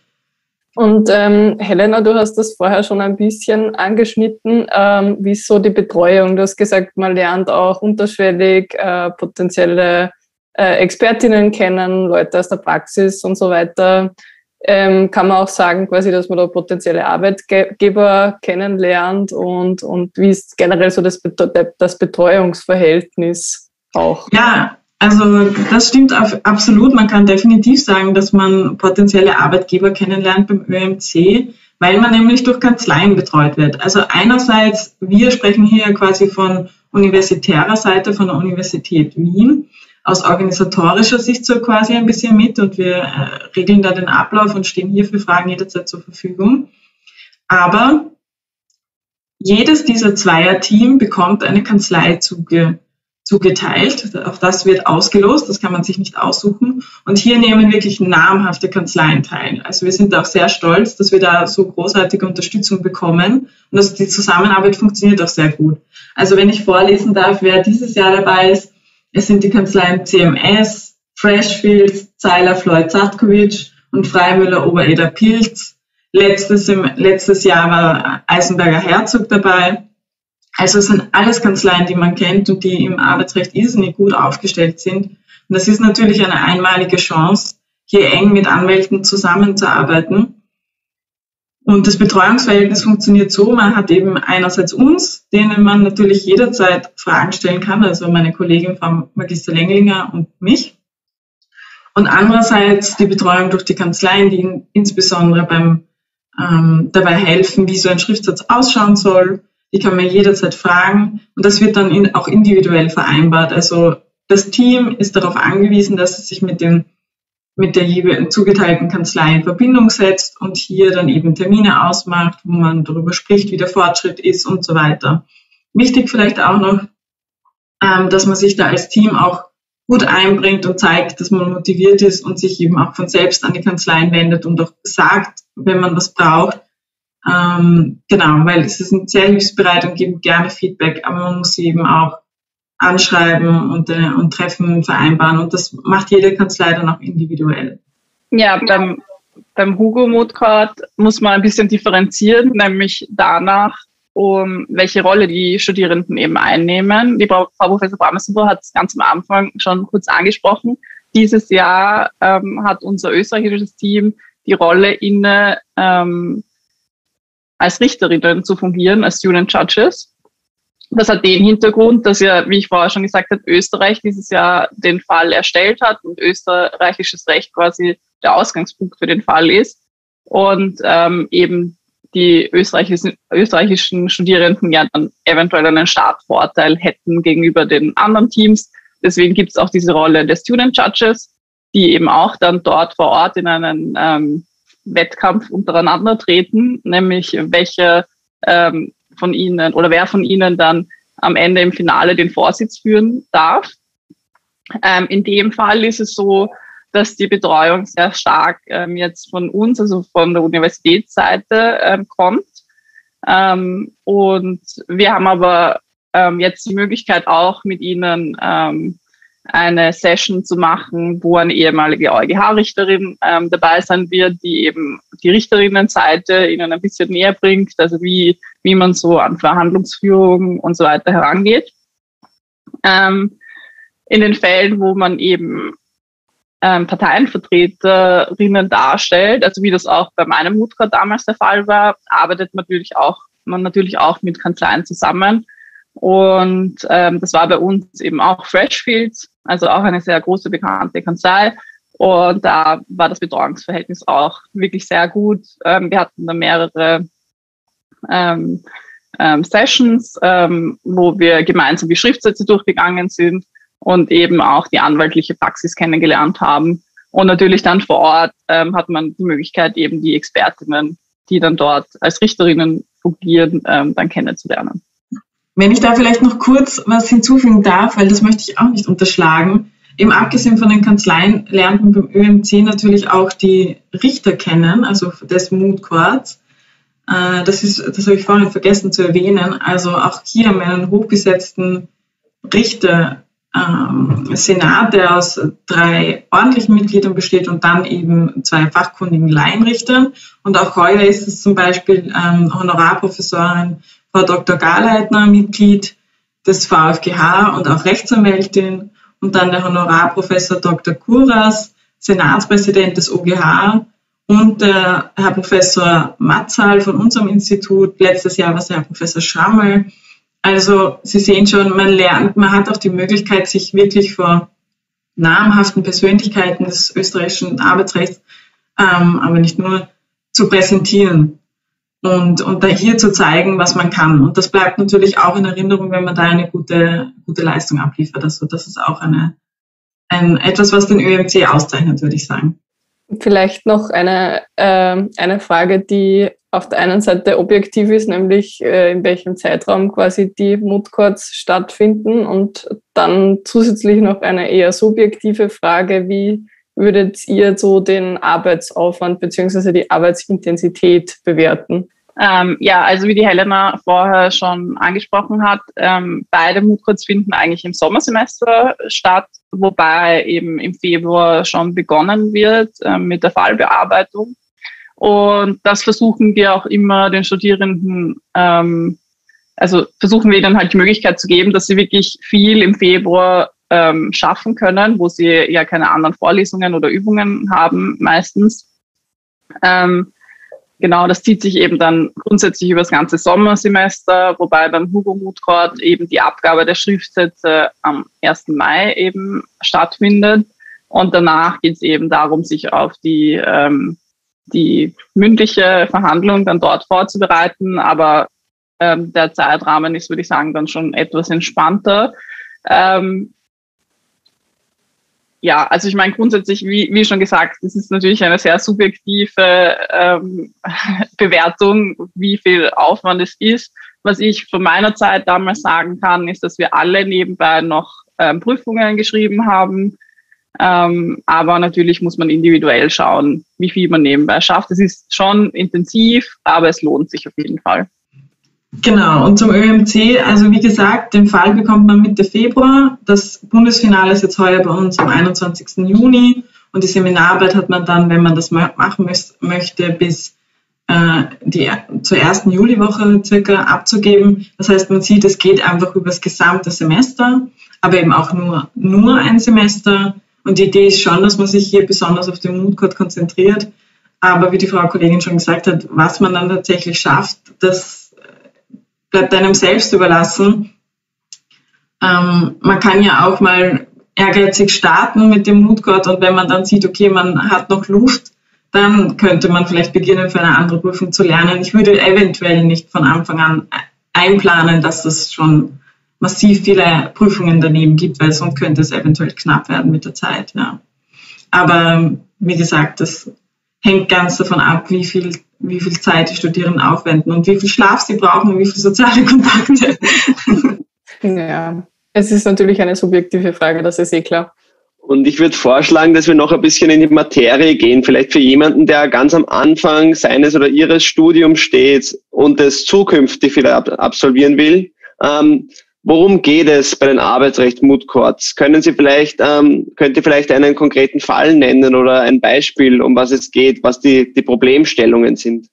Speaker 2: Und ähm, Helena, du hast das vorher schon ein bisschen angeschnitten. Ähm, wie ist so die Betreuung? Du hast gesagt, man lernt auch unterschwellig äh, potenzielle äh, Expertinnen kennen, Leute aus der Praxis und so weiter. Ähm, kann man auch sagen, quasi, dass man da potenzielle Arbeitgeber kennenlernt und, und wie ist generell so das, das Betreuungsverhältnis auch?
Speaker 4: Ja, also das stimmt absolut. Man kann definitiv sagen, dass man potenzielle Arbeitgeber kennenlernt beim ÖMC, weil man nämlich durch Kanzleien betreut wird. Also einerseits, wir sprechen hier quasi von universitärer Seite, von der Universität Wien aus organisatorischer Sicht so quasi ein bisschen mit und wir äh, regeln da den Ablauf und stehen hier für Fragen jederzeit zur Verfügung. Aber jedes dieser Zweierteam bekommt eine Kanzlei zuge, zugeteilt. Auch das wird ausgelost, das kann man sich nicht aussuchen. Und hier nehmen wirklich namhafte Kanzleien teil. Also wir sind auch sehr stolz, dass wir da so großartige Unterstützung bekommen und dass die Zusammenarbeit funktioniert auch sehr gut. Also wenn ich vorlesen darf, wer dieses Jahr dabei ist, es sind die Kanzleien CMS, Freshfields, Zeiler Floyd Zatkovic und Freimüller Obereder Pilz. Letztes, letztes Jahr war Eisenberger Herzog dabei. Also es sind alles Kanzleien, die man kennt und die im Arbeitsrecht irrsinnig gut aufgestellt sind. Und das ist natürlich eine einmalige Chance, hier eng mit Anwälten zusammenzuarbeiten. Und das Betreuungsverhältnis funktioniert so, man hat eben einerseits uns, denen man natürlich jederzeit Fragen stellen kann, also meine Kollegin Frau Magister Lenglinger und mich. Und andererseits die Betreuung durch die Kanzleien, die insbesondere beim ähm, dabei helfen, wie so ein Schriftsatz ausschauen soll. Die kann man jederzeit fragen und das wird dann in, auch individuell vereinbart. Also das Team ist darauf angewiesen, dass es sich mit den mit der zugeteilten Kanzlei in Verbindung setzt und hier dann eben Termine ausmacht, wo man darüber spricht, wie der Fortschritt ist und so weiter. Wichtig vielleicht auch noch, ähm, dass man sich da als Team auch gut einbringt und zeigt, dass man motiviert ist und sich eben auch von selbst an die Kanzleien wendet und auch sagt, wenn man was braucht. Ähm, genau, weil sie sind sehr hilfsbereit und geben gerne Feedback, aber man muss sie eben auch anschreiben und, äh, und Treffen vereinbaren. Und das macht jede Kanzlei dann auch individuell.
Speaker 5: Ja, beim, beim Hugo Modcard muss man ein bisschen differenzieren, nämlich danach, um welche Rolle die Studierenden eben einnehmen. Die Frau Professor Bramessenbauer hat es ganz am Anfang schon kurz angesprochen. Dieses Jahr ähm, hat unser österreichisches Team die Rolle inne, ähm, als Richterinnen zu fungieren, als Student Judges. Das hat den Hintergrund, dass ja, wie ich vorher schon gesagt habe, Österreich dieses Jahr den Fall erstellt hat und österreichisches Recht quasi der Ausgangspunkt für den Fall ist. Und ähm, eben die österreichischen, österreichischen Studierenden ja dann eventuell einen Startvorteil hätten gegenüber den anderen Teams. Deswegen gibt es auch diese Rolle der Student Judges, die eben auch dann dort vor Ort in einen ähm, Wettkampf untereinander treten, nämlich welche ähm, von ihnen oder wer von ihnen dann am Ende im Finale den Vorsitz führen darf. Ähm, in dem Fall ist es so, dass die Betreuung sehr stark ähm, jetzt von uns, also von der Universitätsseite ähm, kommt. Ähm, und wir haben aber ähm, jetzt die Möglichkeit auch mit ihnen ähm, eine Session zu machen, wo eine ehemalige EuGH-Richterin ähm, dabei sein wird, die eben die Richterinnenseite ihnen ein bisschen näher bringt, also wie, wie man so an Verhandlungsführung und so weiter herangeht. Ähm, in den Fällen, wo man eben ähm, Parteienvertreterinnen darstellt, also wie das auch bei meinem Mutka damals der Fall war, arbeitet man natürlich auch, man natürlich auch mit Kanzleien zusammen. Und ähm, das war bei uns eben auch Freshfields, also auch eine sehr große bekannte Kanzlei. Und da war das Betreuungsverhältnis auch wirklich sehr gut. Ähm, wir hatten da mehrere ähm, ähm, Sessions, ähm, wo wir gemeinsam die Schriftsätze durchgegangen sind und eben auch die anwaltliche Praxis kennengelernt haben. Und natürlich dann vor Ort ähm, hat man die Möglichkeit, eben die Expertinnen, die dann dort als Richterinnen fungieren, ähm, dann kennenzulernen.
Speaker 4: Wenn ich da vielleicht noch kurz was hinzufügen darf, weil das möchte ich auch nicht unterschlagen. Eben abgesehen von den Kanzleien lernt man beim ÖMC natürlich auch die Richter kennen, also des Courts. Äh, das ist, das habe ich vorhin vergessen zu erwähnen. Also auch hier haben wir einen hochgesetzten Richter ähm, Senat, der aus drei ordentlichen Mitgliedern besteht und dann eben zwei fachkundigen Laienrichtern. Und auch heuer ist es zum Beispiel ähm, Honorarprofessorin Frau Dr. Garleitner, Mitglied des VfGH und auch Rechtsanwältin. Und dann der Honorarprofessor Dr. Kuras, Senatspräsident des OGH und der Herr Professor Matzal von unserem Institut. Letztes Jahr war es Herr Professor Schrammel also Sie sehen schon, man lernt, man hat auch die Möglichkeit, sich wirklich vor namhaften Persönlichkeiten des österreichischen Arbeitsrechts, ähm, aber nicht nur, zu präsentieren und, und da hier zu zeigen, was man kann. Und das bleibt natürlich auch in Erinnerung, wenn man da eine gute, gute Leistung abliefert. Also das ist auch eine, ein, etwas, was den ÖMC auszeichnet, würde ich sagen.
Speaker 2: Vielleicht noch eine, äh, eine Frage, die auf der einen Seite objektiv ist, nämlich äh, in welchem Zeitraum quasi die Mood Courts stattfinden und dann zusätzlich noch eine eher subjektive Frage, wie würdet ihr so den Arbeitsaufwand beziehungsweise die Arbeitsintensität bewerten?
Speaker 5: Ähm, ja, also wie die Helena vorher schon angesprochen hat, ähm, beide Moodcourts finden eigentlich im Sommersemester statt, wobei eben im Februar schon begonnen wird ähm, mit der Fallbearbeitung. Und das versuchen wir auch immer den Studierenden, ähm, also versuchen wir ihnen halt die Möglichkeit zu geben, dass sie wirklich viel im Februar ähm, schaffen können, wo sie ja keine anderen Vorlesungen oder Übungen haben meistens. Ähm, genau, das zieht sich eben dann grundsätzlich über das ganze Sommersemester, wobei beim Hugo Court eben die Abgabe der Schriftsätze am 1. Mai eben stattfindet. Und danach geht es eben darum, sich auf die ähm, die mündliche Verhandlung dann dort vorzubereiten, aber ähm, der Zeitrahmen ist, würde ich sagen, dann schon etwas entspannter. Ähm, ja, also ich meine grundsätzlich, wie, wie schon gesagt, das ist natürlich eine sehr subjektive ähm, Bewertung, wie viel Aufwand es ist. Was ich von meiner Zeit damals sagen kann, ist, dass wir alle nebenbei noch ähm, Prüfungen geschrieben haben, ähm, aber natürlich muss man individuell schauen, wie viel man nebenbei schafft. Es ist schon intensiv, aber es lohnt sich auf jeden Fall.
Speaker 4: Genau, und zum ÖMC, also wie gesagt, den Fall bekommt man Mitte Februar. Das Bundesfinale ist jetzt heuer bei uns am 21. Juni und die Seminararbeit hat man dann, wenn man das machen möchte, bis äh, die, zur ersten Juliwoche circa abzugeben. Das heißt, man sieht, es geht einfach über das gesamte Semester, aber eben auch nur, nur ein Semester. Und die Idee ist schon, dass man sich hier besonders auf den Moodcode konzentriert. Aber wie die Frau Kollegin schon gesagt hat, was man dann tatsächlich schafft, das bleibt einem selbst überlassen. Ähm, man kann ja auch mal ehrgeizig starten mit dem Moodcourt und wenn man dann sieht, okay, man hat noch Luft, dann könnte man vielleicht beginnen, für eine andere Prüfung zu lernen. Ich würde eventuell nicht von Anfang an einplanen, dass es schon massiv viele Prüfungen daneben gibt, weil sonst könnte es eventuell knapp werden mit der Zeit. Ja. Aber wie gesagt, das hängt ganz davon ab, wie viel, wie viel Zeit die Studierenden aufwenden und wie viel Schlaf sie brauchen und wie viele soziale Kontakte.
Speaker 2: Ja, es ist natürlich eine subjektive Frage, das ist eh klar.
Speaker 1: Und ich würde vorschlagen, dass wir noch ein bisschen in die Materie gehen. Vielleicht für jemanden, der ganz am Anfang seines oder ihres Studiums steht und es zukünftig vielleicht absolvieren will. Ähm, worum geht es bei den Arbeitsrecht Mood Courts? Können Sie vielleicht, ähm, könnt ihr vielleicht einen konkreten Fall nennen oder ein Beispiel, um was es geht, was die, die Problemstellungen sind?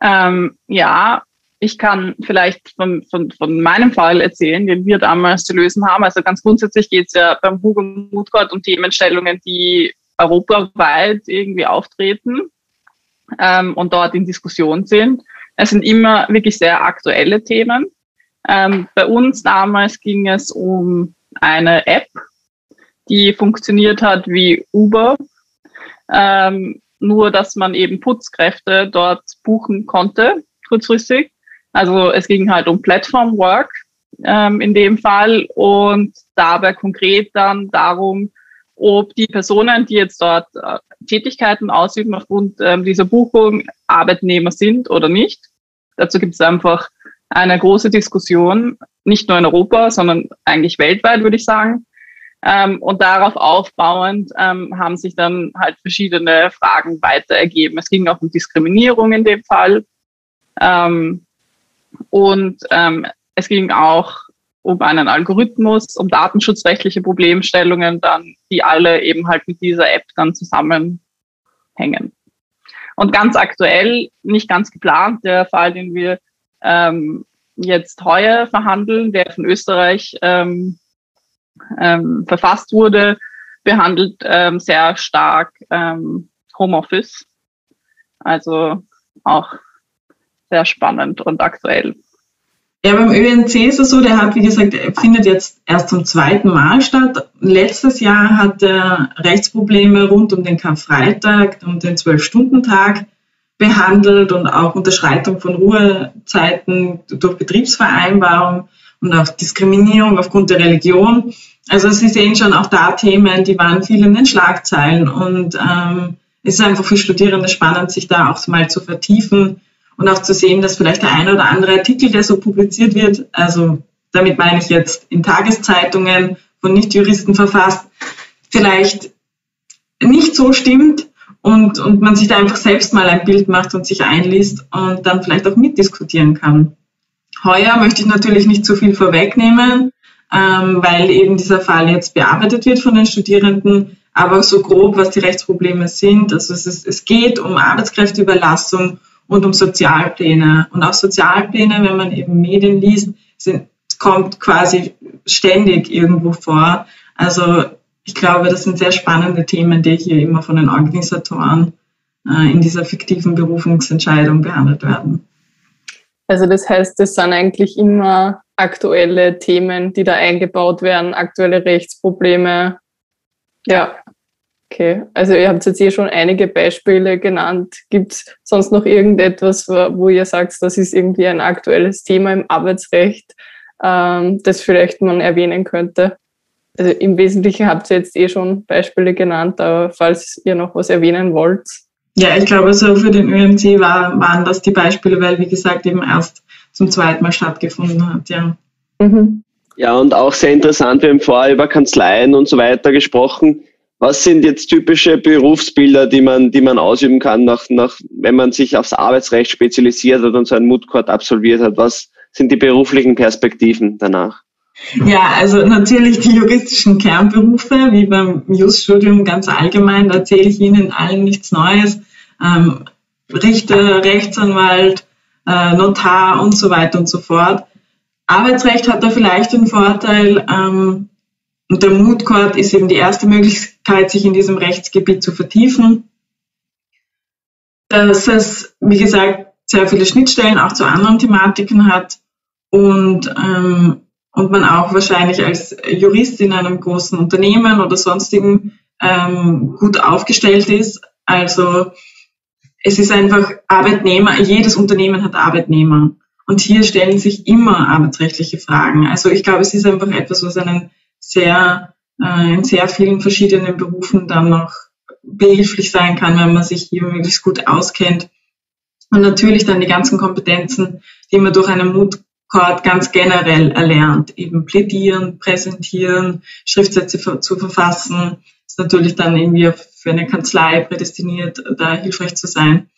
Speaker 5: Ähm, ja, ich kann vielleicht von, von, von meinem Fall erzählen, den wir damals zu lösen haben. Also ganz grundsätzlich geht es ja beim Hugo Mutgott um Themenstellungen, die europaweit irgendwie auftreten ähm, und dort in Diskussion sind. Es sind immer wirklich sehr aktuelle Themen. Ähm, bei uns damals ging es um eine App, die funktioniert hat wie Uber, ähm, nur dass man eben Putzkräfte dort buchen konnte, kurzfristig. Also es ging halt um Platform Work ähm, in dem Fall und dabei konkret dann darum, ob die Personen, die jetzt dort äh, Tätigkeiten ausüben aufgrund ähm, dieser Buchung, Arbeitnehmer sind oder nicht. Dazu gibt es einfach eine große Diskussion, nicht nur in Europa, sondern eigentlich weltweit, würde ich sagen. Ähm, und darauf aufbauend ähm, haben sich dann halt verschiedene Fragen weiter ergeben. Es ging auch um Diskriminierung in dem Fall. Ähm, und ähm, es ging auch um einen Algorithmus, um datenschutzrechtliche Problemstellungen, dann, die alle eben halt mit dieser App dann zusammenhängen. Und ganz aktuell, nicht ganz geplant, der Fall, den wir ähm, jetzt heuer verhandeln, der von Österreich ähm, ähm, verfasst wurde, behandelt ähm, sehr stark ähm, Homeoffice. Also auch sehr spannend und aktuell.
Speaker 4: Ja, beim ÖNC ist es so, der hat, wie gesagt, findet jetzt erst zum zweiten Mal statt. Letztes Jahr hat er Rechtsprobleme rund um den Karfreitag und den Zwölf-Stunden-Tag behandelt und auch Unterschreitung von Ruhezeiten durch Betriebsvereinbarung und auch Diskriminierung aufgrund der Religion. Also Sie sehen schon auch da Themen, die waren viel in den Schlagzeilen und ähm, es ist einfach für Studierende spannend, sich da auch mal zu vertiefen und auch zu sehen, dass vielleicht der eine oder andere Artikel, der so publiziert wird, also damit meine ich jetzt in Tageszeitungen von Nichtjuristen verfasst, vielleicht nicht so stimmt und, und man sich da einfach selbst mal ein Bild macht und sich einliest und dann vielleicht auch mitdiskutieren kann. Heuer möchte ich natürlich nicht zu viel vorwegnehmen, ähm, weil eben dieser Fall jetzt bearbeitet wird von den Studierenden, aber so grob, was die Rechtsprobleme sind. Also es, ist, es geht um Arbeitskräfteüberlassung und um Sozialpläne. Und auch Sozialpläne, wenn man eben Medien liest, sind, kommt quasi ständig irgendwo vor. Also ich glaube, das sind sehr spannende Themen, die hier immer von den Organisatoren äh, in dieser fiktiven Berufungsentscheidung behandelt werden.
Speaker 2: Also das heißt, es sind eigentlich immer aktuelle Themen, die da eingebaut werden, aktuelle Rechtsprobleme. Ja, Okay, also ihr habt jetzt hier schon einige Beispiele genannt. Gibt es sonst noch irgendetwas, wo ihr sagt, das ist irgendwie ein aktuelles Thema im Arbeitsrecht, ähm, das vielleicht man erwähnen könnte? Also im Wesentlichen habt ihr jetzt eh schon Beispiele genannt, aber falls ihr noch was erwähnen wollt.
Speaker 4: Ja, ich glaube, so für den ÖMC war, waren das die Beispiele, weil, wie gesagt, eben erst zum zweiten Mal stattgefunden hat, ja.
Speaker 1: Mhm. Ja, und auch sehr interessant, wir haben vorher über Kanzleien und so weiter gesprochen was sind jetzt typische Berufsbilder, die man, die man ausüben kann, nach, nach, wenn man sich aufs Arbeitsrecht spezialisiert hat und so einen Moodcourt absolviert hat? Was sind die beruflichen Perspektiven danach?
Speaker 4: Ja, also natürlich die juristischen Kernberufe, wie beim Jus-Studium ganz allgemein, da erzähle ich Ihnen allen nichts Neues. Ähm, Richter, Rechtsanwalt, äh, Notar und so weiter und so fort. Arbeitsrecht hat da vielleicht den Vorteil, ähm, und der Mood Court ist eben die erste Möglichkeit, sich in diesem Rechtsgebiet zu vertiefen. dass es, wie gesagt, sehr viele Schnittstellen auch zu anderen Thematiken hat und, ähm, und man auch wahrscheinlich als Jurist in einem großen Unternehmen oder sonstigen ähm, gut aufgestellt ist. Also es ist einfach Arbeitnehmer, jedes Unternehmen hat Arbeitnehmer. Und hier stellen sich immer arbeitsrechtliche Fragen. Also ich glaube, es ist einfach etwas, was einen sehr, äh, in sehr vielen verschiedenen Berufen dann noch behilflich sein kann, wenn man sich hier möglichst gut auskennt. Und natürlich dann die ganzen Kompetenzen, die man durch einen Mood Court ganz generell erlernt. Eben plädieren, präsentieren, Schriftsätze zu verfassen. Ist natürlich dann irgendwie für eine Kanzlei prädestiniert, da hilfreich zu sein.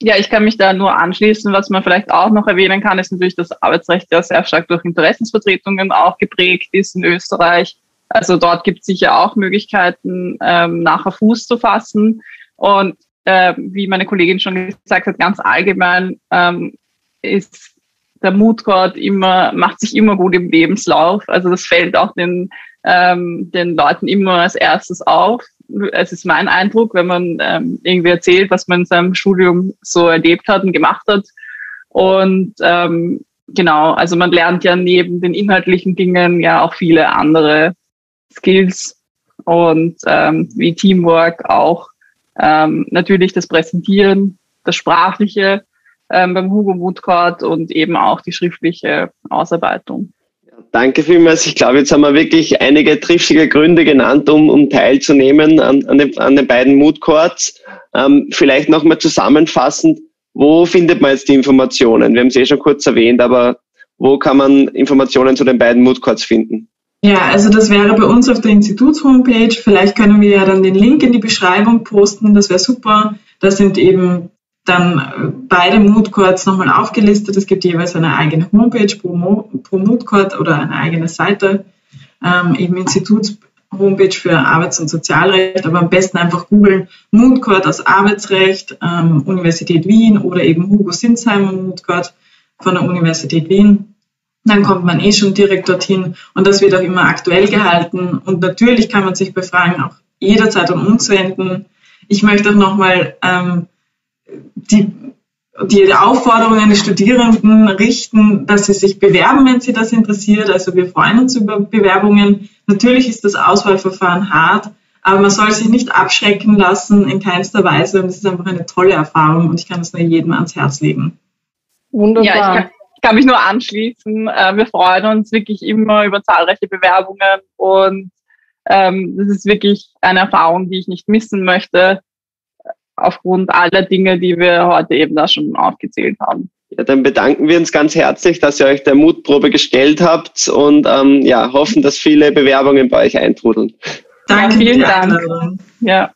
Speaker 5: Ja, ich kann mich da nur anschließen. Was man vielleicht auch noch erwähnen kann, ist natürlich, dass Arbeitsrecht ja sehr stark durch Interessensvertretungen auch geprägt ist in Österreich. Also dort gibt es sicher auch Möglichkeiten, ähm, nachher Fuß zu fassen. Und äh, wie meine Kollegin schon gesagt hat, ganz allgemein ähm, ist der Court immer, macht sich immer gut im Lebenslauf. Also das fällt auch den, ähm, den Leuten immer als erstes auf es ist mein Eindruck, wenn man ähm, irgendwie erzählt, was man in seinem Studium so erlebt hat und gemacht hat. Und ähm, genau, also man lernt ja neben den inhaltlichen Dingen ja auch viele andere Skills und ähm, wie Teamwork auch ähm, natürlich das Präsentieren, das Sprachliche ähm, beim Hugo Woodcourt und eben auch die schriftliche Ausarbeitung.
Speaker 1: Danke vielmals. Ich glaube, jetzt haben wir wirklich einige triftige Gründe genannt, um, um teilzunehmen an, an, den, an den beiden Mood Courts. Ähm, vielleicht nochmal zusammenfassend, wo findet man jetzt die Informationen? Wir haben es eh schon kurz erwähnt, aber wo kann man Informationen zu den beiden Mood Courts finden?
Speaker 4: Ja, also das wäre bei uns auf der Instituts-Homepage. Vielleicht können wir ja dann den Link in die Beschreibung posten. Das wäre super. Da sind eben dann äh, beide Mood Courts nochmal aufgelistet. Es gibt jeweils eine eigene Homepage pro, Mo pro Mood oder eine eigene Seite, ähm, eben Instituts-Homepage für Arbeits- und Sozialrecht, aber am besten einfach googeln Mood Court aus Arbeitsrecht, ähm, Universität Wien oder eben Hugo Sinsheimer Mood Court von der Universität Wien. Dann kommt man eh schon direkt dorthin und das wird auch immer aktuell gehalten. Und natürlich kann man sich bei Fragen auch jederzeit an uns wenden. Ich möchte auch nochmal ähm, die, die Aufforderung an die Studierenden richten, dass sie sich bewerben, wenn sie das interessiert. Also wir freuen uns über Bewerbungen. Natürlich ist das Auswahlverfahren hart, aber man soll sich nicht abschrecken lassen in keinster Weise. Und es ist einfach eine tolle Erfahrung und ich kann es nur jedem ans Herz legen.
Speaker 5: Wunderbar. Ja, ich kann, ich kann mich nur anschließen. Äh, wir freuen uns wirklich immer über zahlreiche Bewerbungen und ähm, das ist wirklich eine Erfahrung, die ich nicht missen möchte aufgrund aller Dinge, die wir heute eben da schon aufgezählt haben.
Speaker 1: Ja, dann bedanken wir uns ganz herzlich, dass ihr euch der Mutprobe gestellt habt und ähm, ja, hoffen, dass viele Bewerbungen bei euch eintrudeln.
Speaker 5: Danke, vielen Dank. Ja.